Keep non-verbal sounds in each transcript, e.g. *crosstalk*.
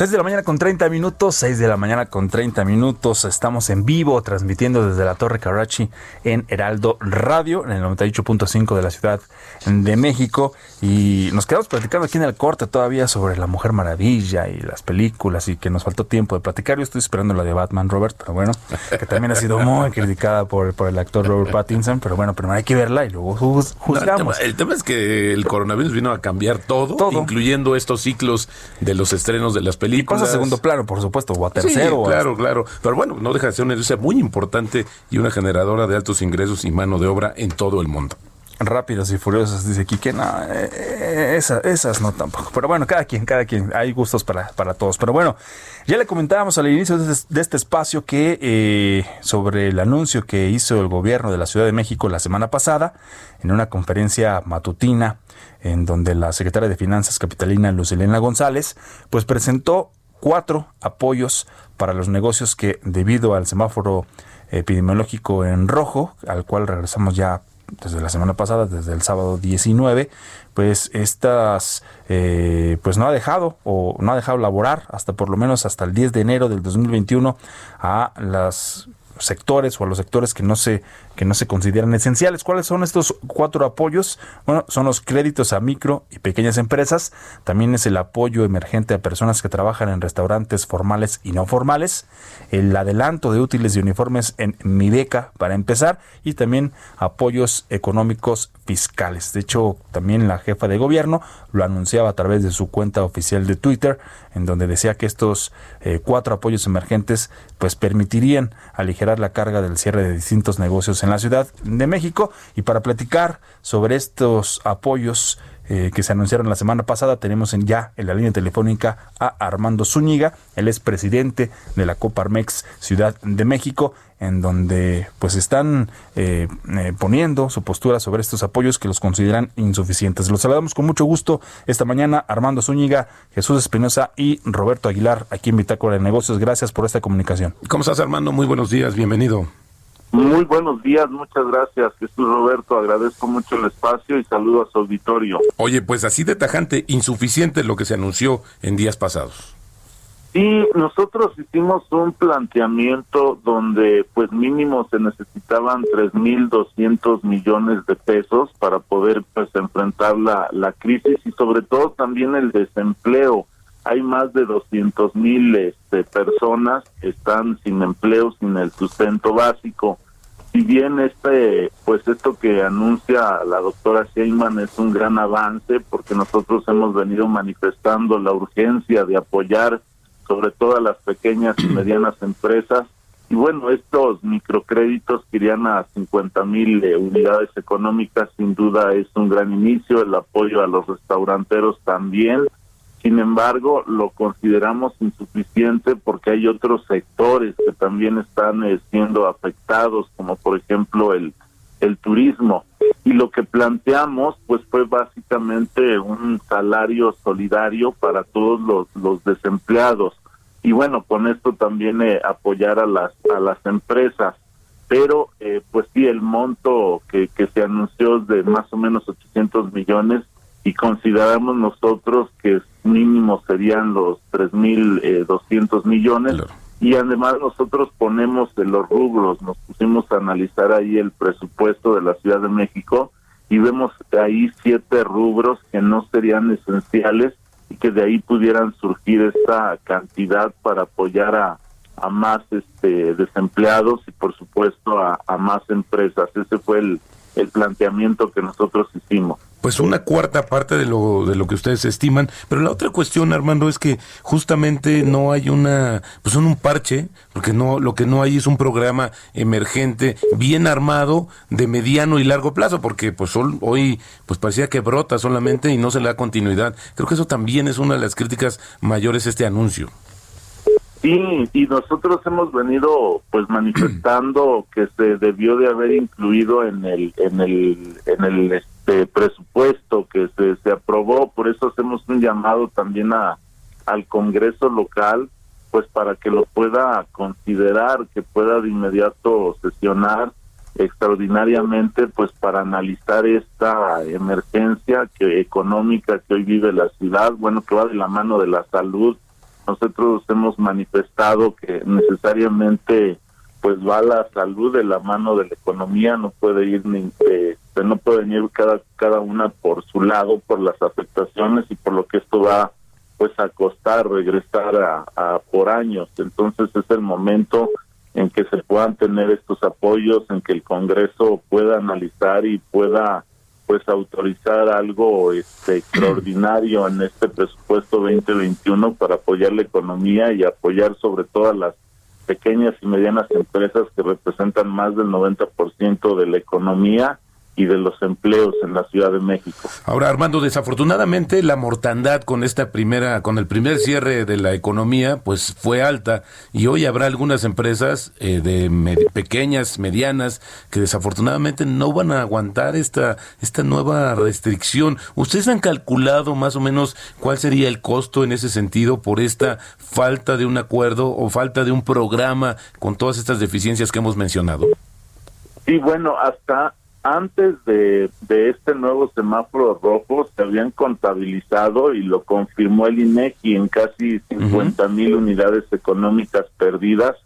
6 de la mañana con 30 minutos, 6 de la mañana con 30 minutos. Estamos en vivo transmitiendo desde la Torre Carrachi en Heraldo Radio, en el 98.5 de la Ciudad de México. Y nos quedamos platicando aquí en el corte todavía sobre la Mujer Maravilla y las películas y que nos faltó tiempo de platicar. Yo estoy esperando la de Batman, Robert, pero bueno, que también ha sido muy *laughs* criticada por, por el actor Robert Pattinson. Pero bueno, primero hay que verla y luego juzgamos. el, tema, es que el coronavirus vino a cambiar todo, todo, incluyendo estos ciclos de los estrenos de las películas y pasa a segundo plano, por supuesto, o a tercero. claro, claro. Pero bueno, no deja de ser una industria muy importante y una generadora de altos ingresos y mano de obra en todo el mundo. Rápidos y furiosas, dice Kike. No, eh, eh, esas, no tampoco. Pero bueno, cada quien, cada quien. Hay gustos para, para todos. Pero bueno, ya le comentábamos al inicio de este, este espacio que eh, sobre el anuncio que hizo el gobierno de la Ciudad de México la semana pasada en una conferencia matutina en donde la secretaria de Finanzas capitalina Lucilena González pues presentó cuatro apoyos para los negocios que debido al semáforo epidemiológico en rojo, al cual regresamos ya desde la semana pasada, desde el sábado 19, pues estas, eh, pues no ha dejado o no ha dejado laborar hasta por lo menos hasta el 10 de enero del 2021 a las sectores o a los sectores que no se que no se consideran esenciales. ¿Cuáles son estos cuatro apoyos? Bueno, son los créditos a micro y pequeñas empresas, también es el apoyo emergente a personas que trabajan en restaurantes formales y no formales, el adelanto de útiles y uniformes en Mi Beca para empezar y también apoyos económicos fiscales. De hecho, también la jefa de gobierno lo anunciaba a través de su cuenta oficial de Twitter, en donde decía que estos eh, cuatro apoyos emergentes pues permitirían aligerar la carga del cierre de distintos negocios en la Ciudad de México. Y para platicar sobre estos apoyos eh, que se anunciaron la semana pasada, tenemos en ya en la línea telefónica a Armando Zúñiga, él es presidente de la Coparmex Ciudad de México, en donde pues están eh, eh, poniendo su postura sobre estos apoyos que los consideran insuficientes. Los saludamos con mucho gusto esta mañana, Armando Zúñiga, Jesús Espinosa y Roberto Aguilar, aquí en Bitácora de Negocios. Gracias por esta comunicación. ¿Cómo estás, Armando? Muy buenos días, bienvenido. Muy buenos días, muchas gracias Jesús Roberto, agradezco mucho el espacio y saludo a su auditorio. Oye, pues así de tajante, insuficiente lo que se anunció en días pasados. Sí, nosotros hicimos un planteamiento donde pues mínimo se necesitaban 3.200 millones de pesos para poder pues enfrentar la, la crisis y sobre todo también el desempleo hay más de 200 mil este, personas que están sin empleo, sin el sustento básico. Si bien este, pues esto que anuncia la doctora Sheinman es un gran avance, porque nosotros hemos venido manifestando la urgencia de apoyar sobre todo a las pequeñas y *clears throat* medianas empresas. Y bueno, estos microcréditos que irían a 50 mil eh, unidades económicas, sin duda es un gran inicio, el apoyo a los restauranteros también sin embargo, lo consideramos insuficiente porque hay otros sectores que también están eh, siendo afectados, como por ejemplo el, el turismo. Y lo que planteamos, pues fue básicamente un salario solidario para todos los, los desempleados. Y bueno, con esto también eh, apoyar a las, a las empresas. Pero, eh, pues sí, el monto que, que se anunció de más o menos 800 millones y consideramos nosotros que mínimo serían los 3.200 eh, millones. Y además nosotros ponemos de los rubros, nos pusimos a analizar ahí el presupuesto de la Ciudad de México y vemos ahí siete rubros que no serían esenciales y que de ahí pudieran surgir esta cantidad para apoyar a, a más este desempleados y por supuesto a, a más empresas. Ese fue el, el planteamiento que nosotros hicimos. Pues una cuarta parte de lo de lo que ustedes estiman pero la otra cuestión Armando es que justamente no hay una pues un parche porque no lo que no hay es un programa emergente bien armado de mediano y largo plazo porque pues hoy pues parecía que brota solamente y no se le da continuidad. Creo que eso también es una de las críticas mayores este anuncio Sí, y nosotros hemos venido pues *clears throat* manifestando que se debió de haber incluido en el en el en el este presupuesto que se, se aprobó, por eso hacemos un llamado también a al Congreso local pues para que lo pueda considerar, que pueda de inmediato sesionar extraordinariamente pues para analizar esta emergencia que económica que hoy vive la ciudad, bueno, que va de la mano de la salud nosotros hemos manifestado que necesariamente pues va la salud de la mano de la economía, no puede ir ni eh, no puede ir cada cada una por su lado por las afectaciones y por lo que esto va pues a costar regresar a por años. Entonces es el momento en que se puedan tener estos apoyos, en que el Congreso pueda analizar y pueda pues autorizar algo este extraordinario en este presupuesto 2021 para apoyar la economía y apoyar sobre todo a las pequeñas y medianas empresas que representan más del 90% de la economía y de los empleos en la Ciudad de México. Ahora, Armando, desafortunadamente la mortandad con esta primera, con el primer cierre de la economía, pues fue alta y hoy habrá algunas empresas eh, de pequeñas, medianas, que desafortunadamente no van a aguantar esta esta nueva restricción. ¿Ustedes han calculado más o menos cuál sería el costo en ese sentido por esta falta de un acuerdo o falta de un programa con todas estas deficiencias que hemos mencionado? Sí, bueno, hasta antes de, de este nuevo semáforo rojo se habían contabilizado y lo confirmó el INEGI en casi 50 mil unidades económicas perdidas.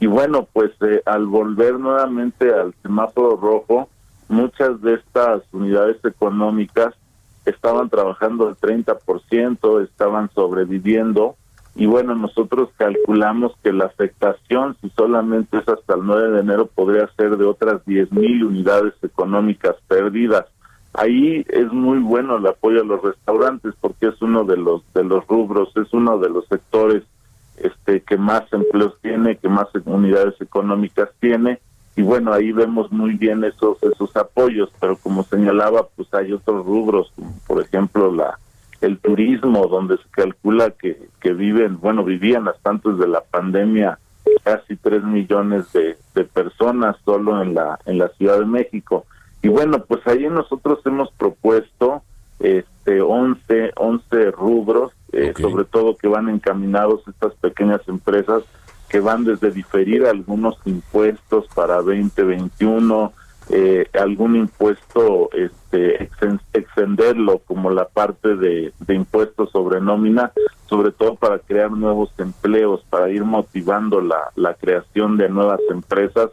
Y bueno, pues eh, al volver nuevamente al semáforo rojo, muchas de estas unidades económicas estaban trabajando al 30%, estaban sobreviviendo y bueno, nosotros calculamos que la afectación, si solamente es hasta el 9 de enero, podría ser de otras 10 mil unidades económicas perdidas. Ahí es muy bueno el apoyo a los restaurantes porque es uno de los de los rubros, es uno de los sectores este que más empleos tiene, que más unidades económicas tiene y bueno ahí vemos muy bien esos esos apoyos, pero como señalaba pues hay otros rubros, como por ejemplo la el turismo, donde se calcula que, que viven, bueno, vivían hasta antes de la pandemia casi tres millones de, de personas solo en la, en la Ciudad de México. Y bueno, pues ahí nosotros hemos propuesto este 11, 11 rubros, eh, sobre todo que van encaminados estas pequeñas empresas que van desde diferir algunos impuestos para 2021, eh, algún impuesto este extenderlo como la parte de, de impuestos sobre nómina sobre todo para crear nuevos empleos para ir motivando la, la creación de nuevas empresas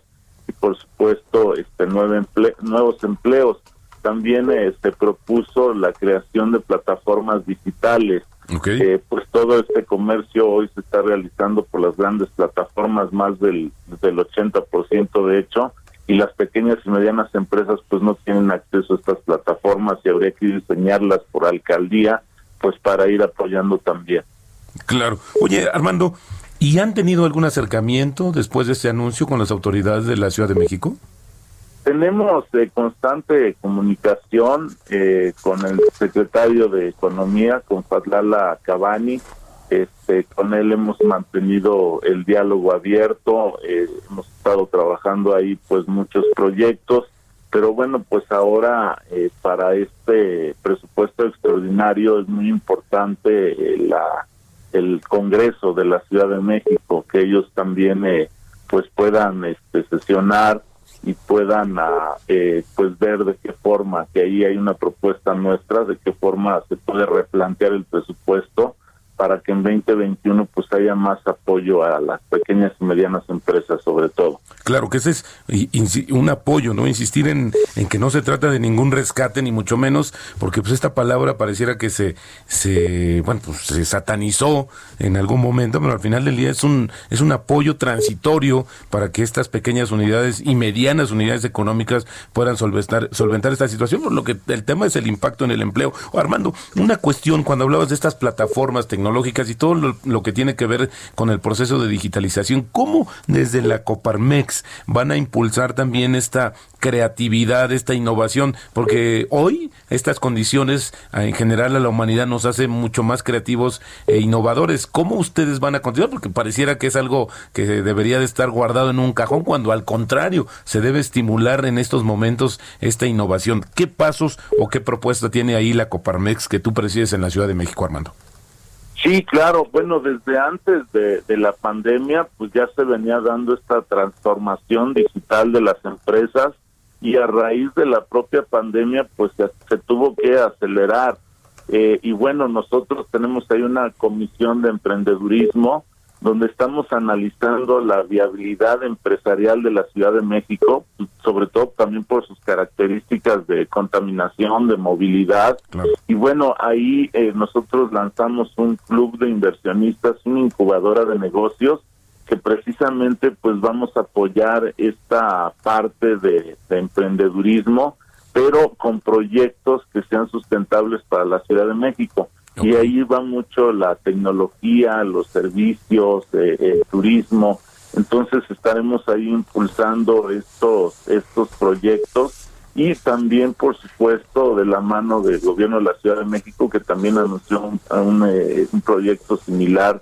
y por supuesto este nueve nuevos empleos. También se este, propuso la creación de plataformas digitales. Eh, pues todo este comercio hoy se está realizando por las grandes plataformas más del del 80% de hecho y las pequeñas y medianas empresas pues no tienen acceso a estas plataformas y habría que diseñarlas por alcaldía pues para ir apoyando también. Claro. Oye, Armando, ¿y han tenido algún acercamiento después de este anuncio con las autoridades de la Ciudad de México? Tenemos eh, constante comunicación eh, con el secretario de Economía, con Fadlala Cabani, este, con él hemos mantenido el diálogo abierto, eh, hemos estado trabajando ahí pues muchos proyectos, pero bueno, pues ahora eh, para este presupuesto extraordinario es muy importante eh, la el Congreso de la Ciudad de México, que ellos también pues puedan este, sesionar y puedan ah, pues ver de qué forma, que ahí hay una propuesta nuestra, de qué forma se puede replantear el presupuesto para que en 2021 pues haya más apoyo a las pequeñas y medianas empresas sobre todo. Claro que ese es un apoyo, ¿no? Insistir en, en, que no se trata de ningún rescate, ni mucho menos, porque pues esta palabra pareciera que se, se bueno, pues se satanizó en algún momento, pero al final del día es un, es un apoyo transitorio para que estas pequeñas unidades y medianas unidades económicas puedan solventar, solventar esta situación, por lo que el tema es el impacto en el empleo. Armando, una cuestión, cuando hablabas de estas plataformas tecnológicas y todo lo, que tiene que ver con el proceso de digitalización, ¿cómo desde la Coparmex van a impulsar también esta creatividad, esta innovación, porque hoy estas condiciones ah, en general a la humanidad nos hace mucho más creativos e innovadores. ¿Cómo ustedes van a continuar? Porque pareciera que es algo que debería de estar guardado en un cajón, cuando al contrario se debe estimular en estos momentos esta innovación. ¿Qué pasos o qué propuesta tiene ahí la Coparmex que tú presides en la Ciudad de México, Armando? Sí, claro. Bueno, desde antes de, la pandemia, pues ya se venía dando esta transformación digital de las empresas y a raíz de la propia pandemia, pues se, se tuvo que acelerar. Eh, y bueno, nosotros tenemos ahí una comisión de emprendedurismo donde estamos analizando la viabilidad empresarial de la Ciudad de México, sobre todo también por sus características de contaminación, de movilidad. Y bueno, ahí eh, nosotros lanzamos un club de inversionistas, una incubadora de negocios, que precisamente pues vamos a apoyar esta parte de, de emprendedurismo, pero con proyectos que sean sustentables para la Ciudad de México. Y ahí va mucho la tecnología, los servicios, eh, el turismo. Entonces estaremos ahí impulsando estos estos proyectos y también, por supuesto, de la mano del gobierno de la Ciudad de México, que también anunció un, un, eh, un proyecto similar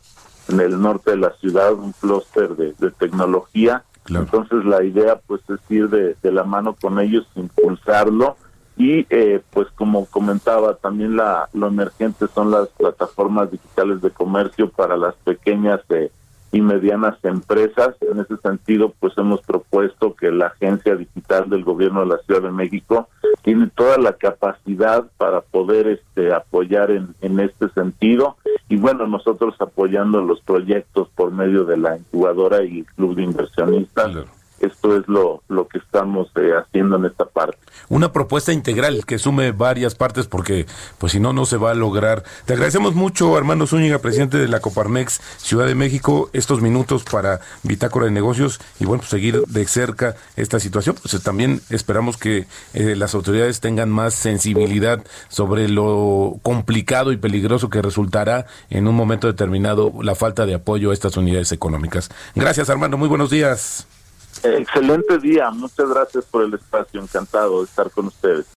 en el norte de la ciudad, un clúster de, de, tecnología. Entonces la idea pues es ir de, de la mano con ellos, impulsarlo y eh, pues como comentaba también la lo emergente son las plataformas digitales de comercio para las pequeñas eh, y medianas empresas. En ese sentido pues hemos propuesto que la agencia digital del gobierno de la Ciudad de México tiene toda la capacidad para poder este apoyar en, en este sentido. Y bueno nosotros apoyando los proyectos por medio de la incubadora y el club de inversionistas esto es lo, lo que estamos eh, haciendo en esta parte. Una propuesta integral que sume varias partes porque pues si no, no se va a lograr. Te agradecemos mucho, Armando Zúñiga, presidente de la Coparmex Ciudad de México, estos minutos para Bitácora de Negocios y bueno, pues seguir de cerca esta situación. Pues también esperamos que eh, las autoridades tengan más sensibilidad sobre lo complicado y peligroso que resultará en un momento determinado la falta de apoyo a estas unidades económicas. Gracias, Armando. Muy buenos días. Excelente día, muchas gracias por el espacio, encantado de estar con ustedes.